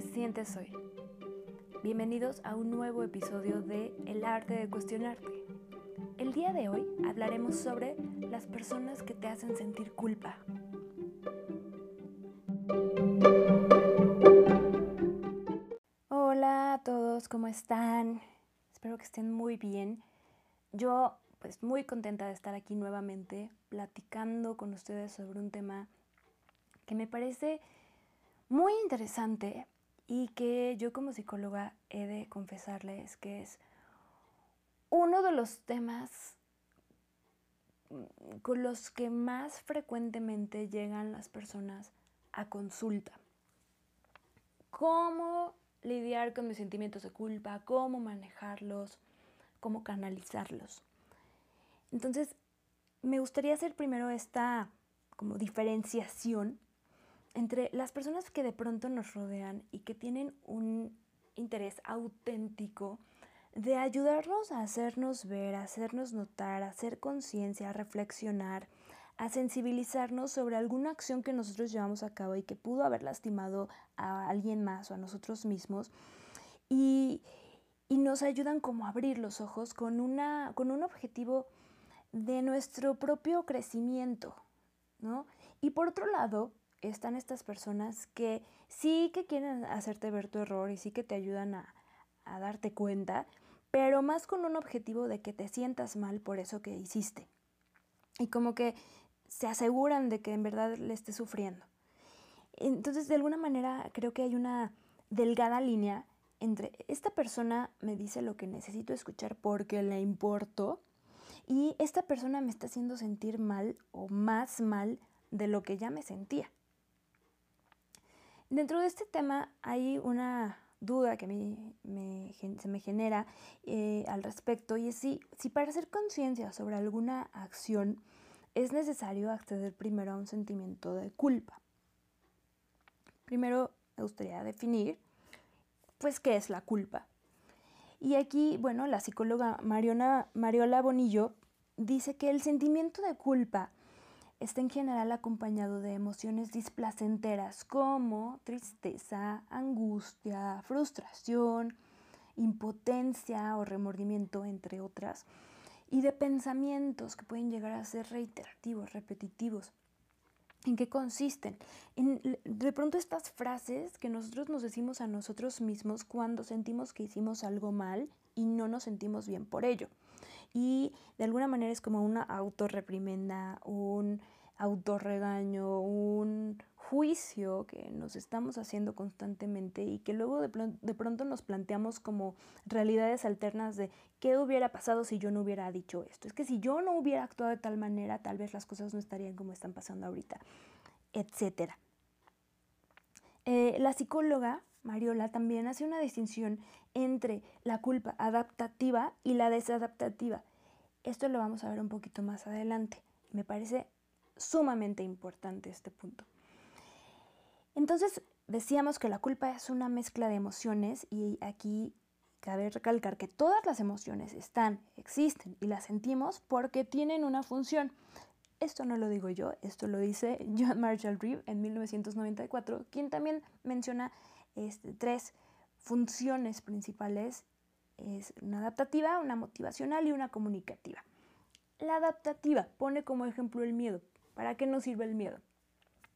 te sientes hoy? Bienvenidos a un nuevo episodio de El arte de cuestionarte. El día de hoy hablaremos sobre las personas que te hacen sentir culpa. Hola a todos, ¿cómo están? Espero que estén muy bien. Yo pues muy contenta de estar aquí nuevamente platicando con ustedes sobre un tema que me parece muy interesante y que yo como psicóloga he de confesarles que es uno de los temas con los que más frecuentemente llegan las personas a consulta. ¿Cómo lidiar con mis sentimientos de culpa? ¿Cómo manejarlos? ¿Cómo canalizarlos? Entonces, me gustaría hacer primero esta como diferenciación entre las personas que de pronto nos rodean y que tienen un interés auténtico de ayudarnos a hacernos ver, a hacernos notar, a hacer conciencia, a reflexionar, a sensibilizarnos sobre alguna acción que nosotros llevamos a cabo y que pudo haber lastimado a alguien más o a nosotros mismos. Y, y nos ayudan como a abrir los ojos con, una, con un objetivo de nuestro propio crecimiento, ¿no? Y por otro lado, están estas personas que sí que quieren hacerte ver tu error y sí que te ayudan a, darte cuenta, pero más con un objetivo de que te sientas mal por eso que hiciste. Y como que se aseguran de que en verdad le estés sufriendo. Entonces, de alguna manera, creo que hay una delgada línea entre esta persona me dice lo que necesito escuchar porque le importo y esta persona me está haciendo sentir mal o más mal de lo que ya me sentía. Dentro de este tema hay una duda que se me genera eh, al respecto y es si, si para hacer conciencia sobre alguna acción es necesario acceder primero a un sentimiento de culpa. Primero me gustaría definir, pues, qué es la culpa. Y aquí, bueno, la psicóloga Mariola Bonillo dice que el sentimiento de culpa está en general acompañado de emociones displacenteras como tristeza, angustia, frustración, impotencia o remordimiento, entre otras, y de pensamientos que pueden llegar a ser reiterativos, repetitivos. ¿En qué consisten? En, de pronto estas frases que nosotros nos decimos a nosotros mismos cuando sentimos que hicimos algo mal y no nos sentimos bien por ello y de alguna manera es como una autorreprimenda, un autorregaño, un juicio que nos estamos haciendo constantemente y que luego de, de, pronto nos planteamos como realidades alternas de qué hubiera pasado si yo no hubiera dicho esto. Es que si yo no hubiera actuado de tal manera, tal vez las cosas no estarían como están pasando ahorita, etc. Eh, la psicóloga Mariola también hace una distinción entre la culpa adaptativa y la desadaptativa. Esto lo vamos a ver un poquito más adelante. Me parece sumamente importante este punto. Entonces, decíamos que la culpa es una mezcla de emociones y aquí cabe recalcar que todas las emociones están, existen y las sentimos porque tienen una función. Esto no lo digo yo, esto lo dice John Marshall Reeve en 1994, quien también menciona este, tres funciones principales. Es una adaptativa, una motivacional y una comunicativa. La adaptativa pone como ejemplo el miedo. ¿Para qué nos sirve el miedo?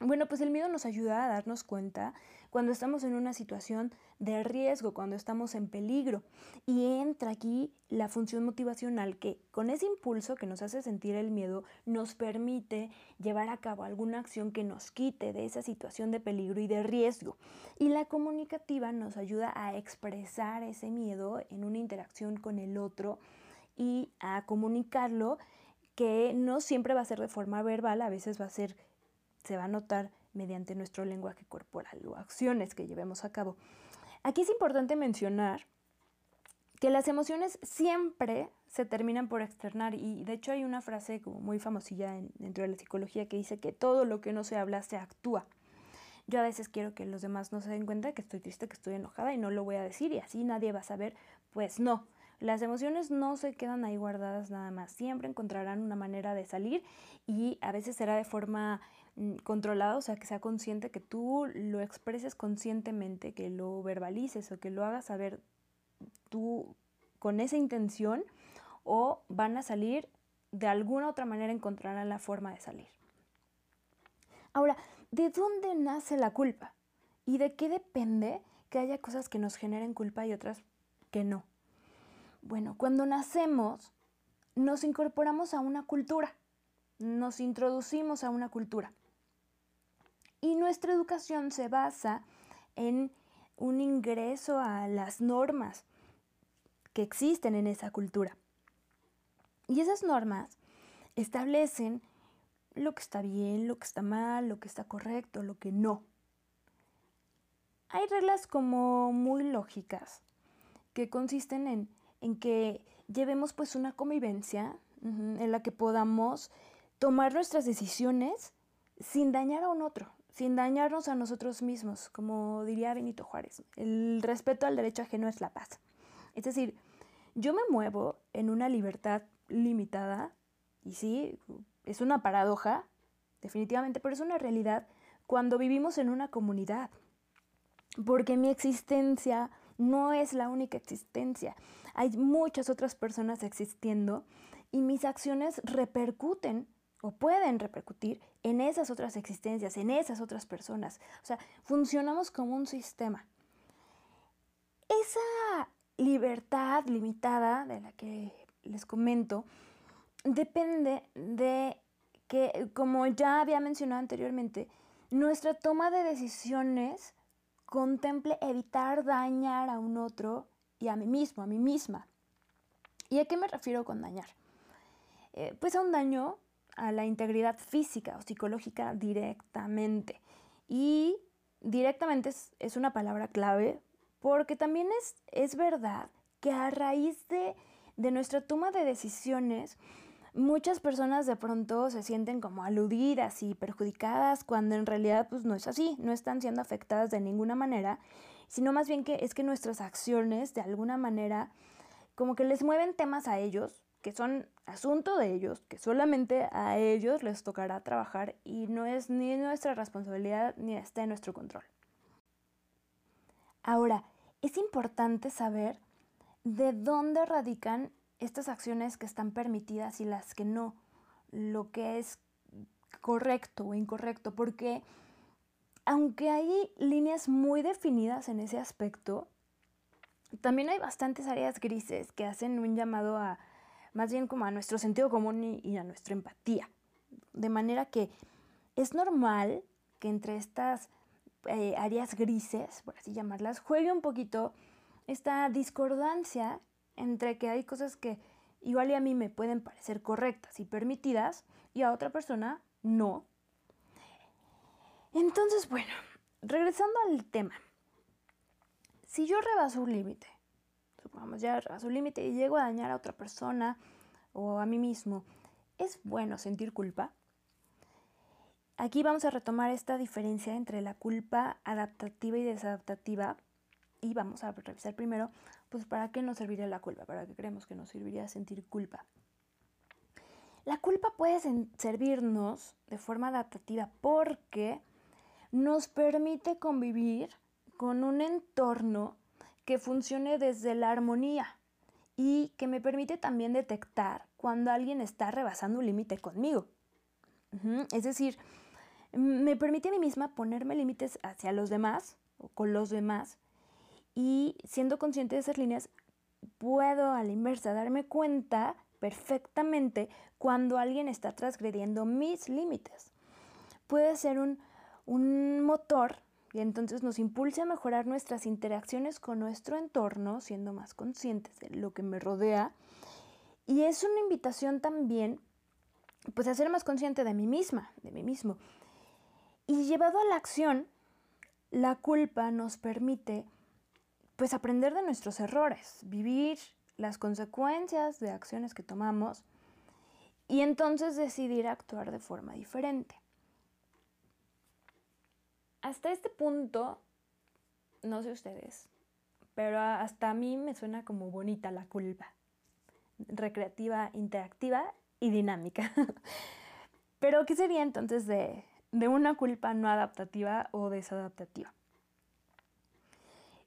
Bueno, pues el miedo nos ayuda a darnos cuenta cuando estamos en una situación de riesgo, cuando estamos en peligro. Y entra aquí la función motivacional que con ese impulso que nos hace sentir el miedo nos permite llevar a cabo alguna acción que nos quite de esa situación de peligro y de riesgo. Y la comunicativa nos ayuda a expresar ese miedo en una interacción con el otro y a comunicarlo que no siempre va a ser de forma verbal, a veces va a ser se va a notar mediante nuestro lenguaje corporal o acciones que llevemos a cabo. Aquí es importante mencionar que las emociones siempre se terminan por externar y de hecho hay una frase como muy famosilla dentro de la psicología que dice que todo lo que no se habla se actúa. Yo a veces quiero que los demás no se den cuenta que estoy triste, que estoy enojada y no lo voy a decir y así nadie va a saber. Pues no, Las emociones no se quedan ahí guardadas nada más, siempre encontrarán una manera de salir y a veces será de forma mm, controlada, o sea, que sea consciente, que tú lo expreses conscientemente, que lo verbalices o que lo hagas saber tú con esa intención o van a salir de alguna otra manera encontrarán la forma de salir. Ahora, ¿de dónde nace la culpa? ¿Y de qué depende que haya cosas que nos generen culpa y otras que no? Bueno, cuando nacemos nos incorporamos a una cultura, nos introducimos a una cultura. Y nuestra educación se basa en un ingreso a las normas que existen en esa cultura. Y esas normas establecen lo que está bien, lo que está mal, lo que está correcto, lo que no. Hay reglas como muy lógicas que consisten en, que llevemos pues una convivencia en la que podamos tomar nuestras decisiones sin dañar a un otro, sin dañarnos a nosotros mismos, como diría Benito Juárez. El respeto al derecho ajeno es la paz. Es decir, yo me muevo en una libertad limitada, y sí, es una paradoja, definitivamente, pero es una realidad cuando vivimos en una comunidad, porque mi existencia no es la única existencia, hay muchas otras personas existiendo y mis acciones repercuten o pueden repercutir en esas otras existencias, en esas otras personas. O sea, funcionamos como un sistema. Esa libertad limitada de la que les comento depende de que, como ya había mencionado anteriormente, nuestra toma de decisiones contemple evitar dañar a un otro y a mí mismo, a mí misma. ¿Y a qué me refiero con dañar? Eh, pues a un daño a la integridad física o psicológica directamente. Y directamente es, es una palabra clave porque también es, es verdad que a raíz de, de nuestra toma de decisiones, muchas personas de pronto se sienten como aludidas y perjudicadas cuando en realidad pues no es así, no están siendo afectadas de ninguna manera, sino más bien que es que nuestras acciones de alguna manera como que les mueven temas a ellos que son asunto de ellos, que solamente a ellos les tocará trabajar y no es ni nuestra responsabilidad ni está en nuestro control. Ahora, es importante saber de dónde radican estas acciones que están permitidas y las que no, lo que es correcto o incorrecto, porque aunque hay líneas muy definidas en ese aspecto, también hay bastantes áreas grises que hacen un llamado a más bien como a nuestro sentido común y, a nuestra empatía. De manera que es normal que entre estas eh, áreas grises, por así llamarlas, juegue un poquito esta discordancia entre que hay cosas que igual y a mí me pueden parecer correctas y permitidas y a otra persona no. Entonces, bueno, regresando al tema. Si yo rebaso un límite, supongamos ya rebaso un límite y llego a dañar a otra persona o a mí mismo, ¿es bueno sentir culpa? Aquí vamos a retomar esta diferencia entre la culpa adaptativa y desadaptativa y vamos a revisar primero, pues para qué nos serviría la culpa, para qué creemos que nos serviría sentir culpa. La culpa puede servirnos de forma adaptativa porque nos permite convivir con un entorno que funcione desde la armonía y que me permite también detectar cuando alguien está rebasando un límite conmigo. Es decir, me permite a mí misma ponerme límites hacia los demás o con los demás y siendo consciente de esas líneas, puedo a la inversa darme cuenta perfectamente cuando alguien está transgrediendo mis límites. Puede ser un, un motor entonces nos impulsa a mejorar nuestras interacciones con nuestro entorno, siendo más conscientes de lo que me rodea. Y es una invitación también, pues a ser más consciente de mí misma, de mí mismo. Y llevado a la acción, la culpa nos permite pues aprender de nuestros errores, vivir las consecuencias de acciones que tomamos y entonces decidir actuar de forma diferente. Hasta este punto, no sé ustedes, pero hasta a mí me suena como bonita la culpa. Recreativa, interactiva y dinámica. pero, ¿qué sería entonces de, una culpa no adaptativa o desadaptativa?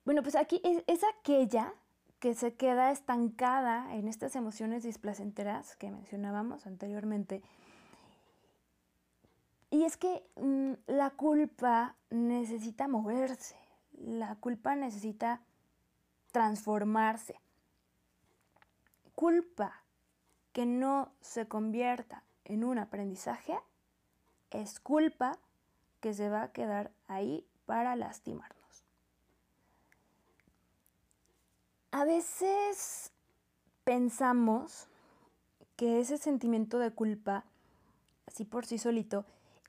Bueno, pues aquí es, es, aquella que se queda estancada en estas emociones displacenteras que mencionábamos anteriormente. Y es que mmm, la culpa necesita moverse, la culpa necesita transformarse. Culpa que no se convierta en un aprendizaje es culpa que se va a quedar ahí para lastimarnos. A veces pensamos que ese sentimiento de culpa, así por sí solito,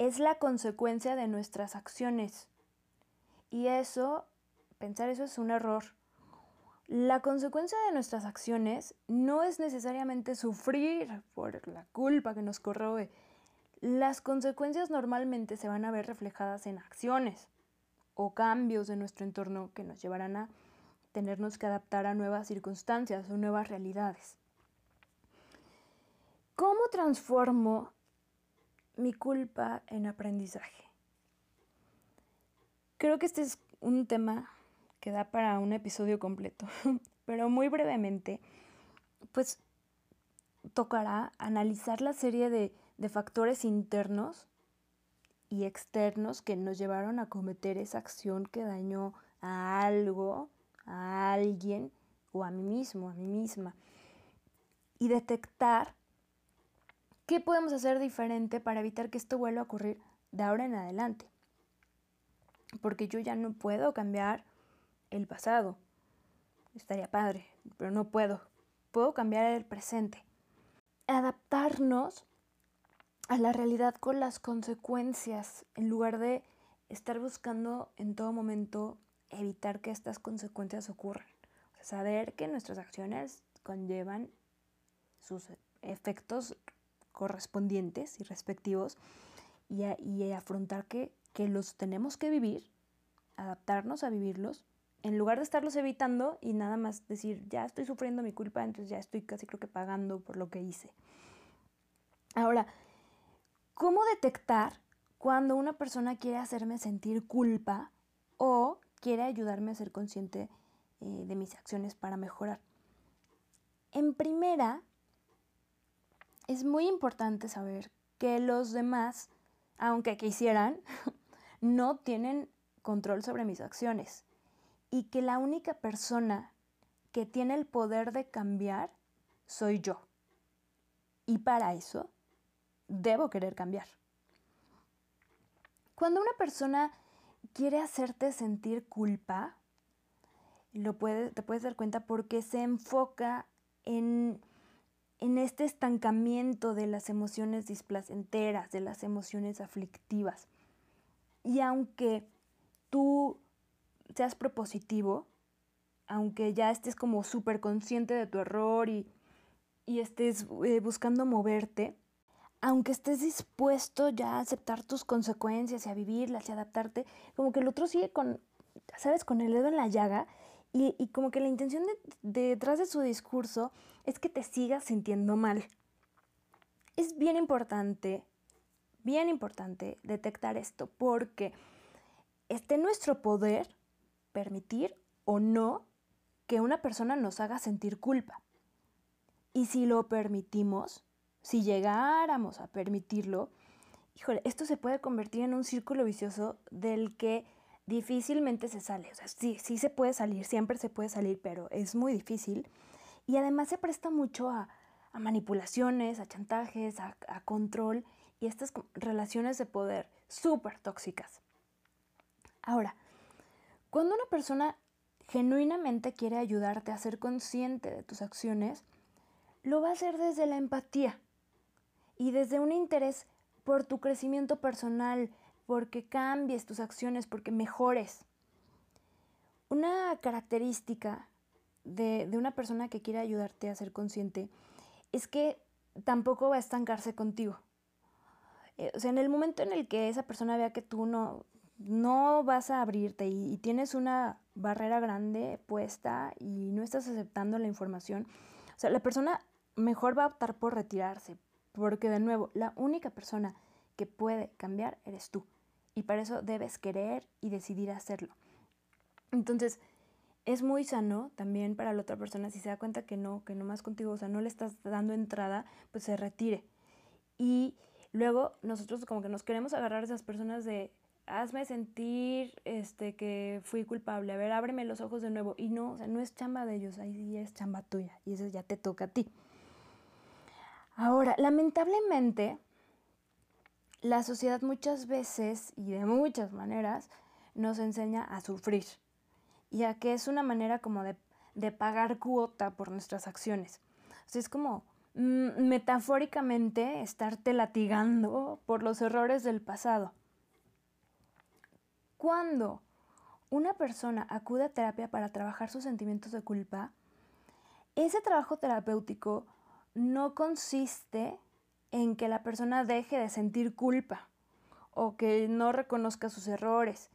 es la consecuencia de nuestras acciones. Y eso, pensar eso es un error. La consecuencia de nuestras acciones no es necesariamente sufrir por la culpa que nos corroe. Las consecuencias normalmente se van a ver reflejadas en acciones o cambios de nuestro entorno que nos llevarán a tenernos que adaptar a nuevas circunstancias o nuevas realidades. ¿Cómo transformo mi culpa en aprendizaje? Creo que este es un tema que da para un episodio completo, pero muy brevemente, pues tocará analizar la serie de, de factores internos y externos que nos llevaron a cometer esa acción que dañó a algo a alguien o a mí mismo, a mí misma. Y detectar qué podemos hacer diferente para evitar que esto vuelva a ocurrir de ahora en adelante. Porque yo ya no puedo cambiar el pasado. Estaría padre, pero no puedo. Puedo cambiar el presente. Adaptarnos a la realidad con las consecuencias en lugar de estar buscando en todo momento evitar que estas consecuencias ocurran. saber que nuestras acciones conllevan sus efectos correspondientes y respectivos y, afrontar que, que los tenemos que vivir, adaptarnos a vivirlos, en lugar de estarlos evitando y nada más decir, ya estoy sufriendo mi culpa, entonces ya estoy casi creo que pagando por lo que hice. Ahora, ¿cómo detectar cuando una persona quiere hacerme sentir culpa o quiere ayudarme a ser consciente eh, de mis acciones para mejorar. En primera, es muy importante saber que los demás, aunque quisieran, no tienen control sobre mis acciones y que la única persona que tiene el poder de cambiar soy yo. Y para eso debo querer cambiar. Cuando una persona quiere hacerte sentir culpa, lo te puedes dar cuenta porque se enfoca en, en este estancamiento de las emociones displacenteras, de las emociones aflictivas. Y aunque tú seas propositivo, aunque ya estés como súper consciente de tu error y, y estés eh, buscando moverte, aunque estés dispuesto ya a aceptar tus consecuencias y a vivirlas y adaptarte, como que el otro sigue con, ¿sabes?, con el dedo en la llaga y, como que la intención detrás de su discurso es que te sigas sintiendo mal. Es bien importante, bien importante detectar esto porque esté en nuestro poder permitir o no que una persona nos haga sentir culpa. Y si lo permitimos, si llegáramos a permitirlo, híjole, esto se puede convertir en un círculo vicioso del que difícilmente se sale. O sea, sí, sí se puede salir, siempre se puede salir, pero es muy difícil. Y además se presta mucho a, manipulaciones, a chantajes, a, a, control y estas relaciones de poder súper tóxicas. Ahora, cuando una persona genuinamente quiere ayudarte a ser consciente de tus acciones, lo va a hacer desde la empatía y desde un interés por tu crecimiento personal, porque cambies tus acciones, porque mejores. Una característica de, una persona que quiere ayudarte a ser consciente es que tampoco va a estancarse contigo. Eh, o sea, en el momento en el que esa persona vea que tú no, no vas a abrirte y, tienes una barrera grande puesta y no estás aceptando la información, o sea, la persona mejor va a optar por retirarse, porque de nuevo, la única persona que puede cambiar eres tú. Y para eso debes querer y decidir hacerlo. Entonces, es muy sano también para la otra persona si se da cuenta que no, que no más contigo, o sea, no le estás dando entrada, pues se retire. Y luego nosotros como que nos queremos agarrar a esas personas de hazme sentir este que fui culpable, a ver, ábreme los ojos de nuevo. Y no, o sea, no es chamba de ellos, ahí sí es chamba tuya y eso ya te toca a ti. Ahora, lamentablemente, la sociedad muchas veces y de muchas maneras nos enseña a sufrir, ya que es una manera como de, pagar cuota por nuestras acciones. Es como mm, metafóricamente estarte latigando por los errores del pasado. Cuando una persona acude a terapia para trabajar sus sentimientos de culpa, ese trabajo terapéutico no consiste en que la persona deje de sentir culpa o que no reconozca sus errores,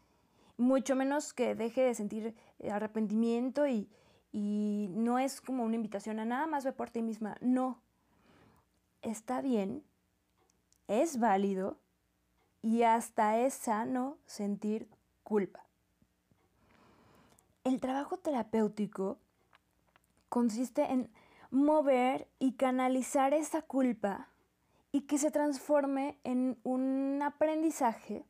mucho menos que deje de sentir arrepentimiento y, no es como una invitación a nada más ve por ti misma, no, está bien, es válido y hasta es sano sentir culpa. El trabajo terapéutico consiste en mover y canalizar esa culpa y que se transforme en un aprendizaje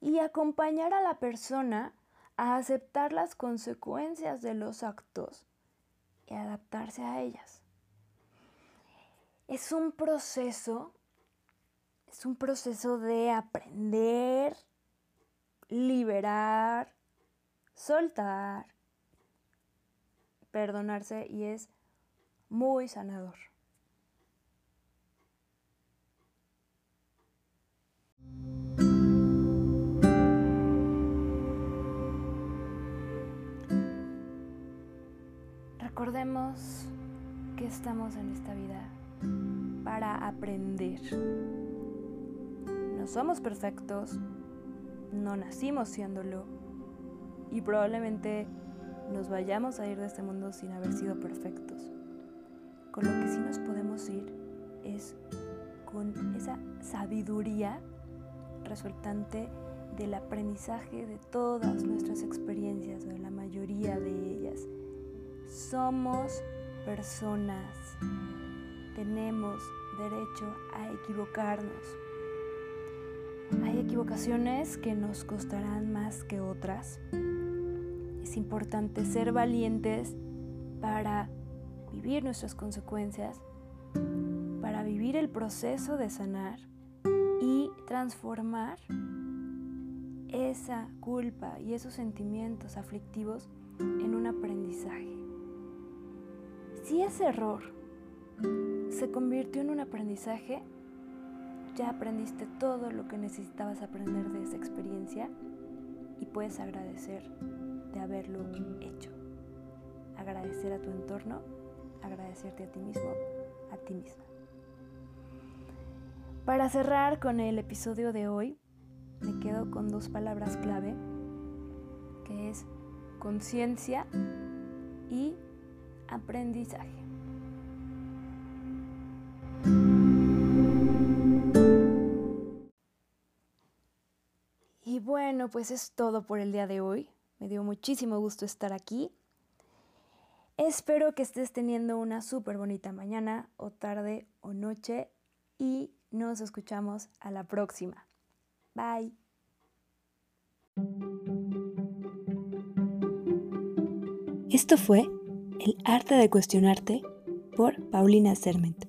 y acompañar a la persona a aceptar las consecuencias de los actos y adaptarse a ellas. Es un proceso, es un proceso de aprender, liberar, soltar, perdonarse y es muy sanador. Recordemos que estamos en esta vida para aprender. No somos perfectos, no nacimos siéndolo y probablemente nos vayamos a ir de este mundo sin haber sido perfectos. Con lo que sí nos podemos ir es con esa sabiduría resultante del aprendizaje de todas nuestras experiencias, de la mayoría de ellas. Somos personas, tenemos derecho a equivocarnos. Hay equivocaciones que nos costarán más que otras. Es importante ser valientes para vivir nuestras consecuencias, para vivir el proceso de sanar y transformar esa culpa y esos sentimientos aflictivos en un aprendizaje. Si ese error se convirtió en un aprendizaje, ya aprendiste todo lo que necesitabas aprender de esa experiencia y puedes agradecer de haberlo hecho. Agradecer a tu entorno agradecerte a ti mismo, a ti misma. Para cerrar con el episodio de hoy, me quedo con dos palabras clave, que es conciencia y aprendizaje. Y bueno, pues es todo por el día de hoy. Me dio muchísimo gusto estar aquí. Espero que estés teniendo una súper bonita mañana o tarde o noche y nos escuchamos a la próxima. Bye. Esto fue El arte de cuestionarte por Paulina Serment.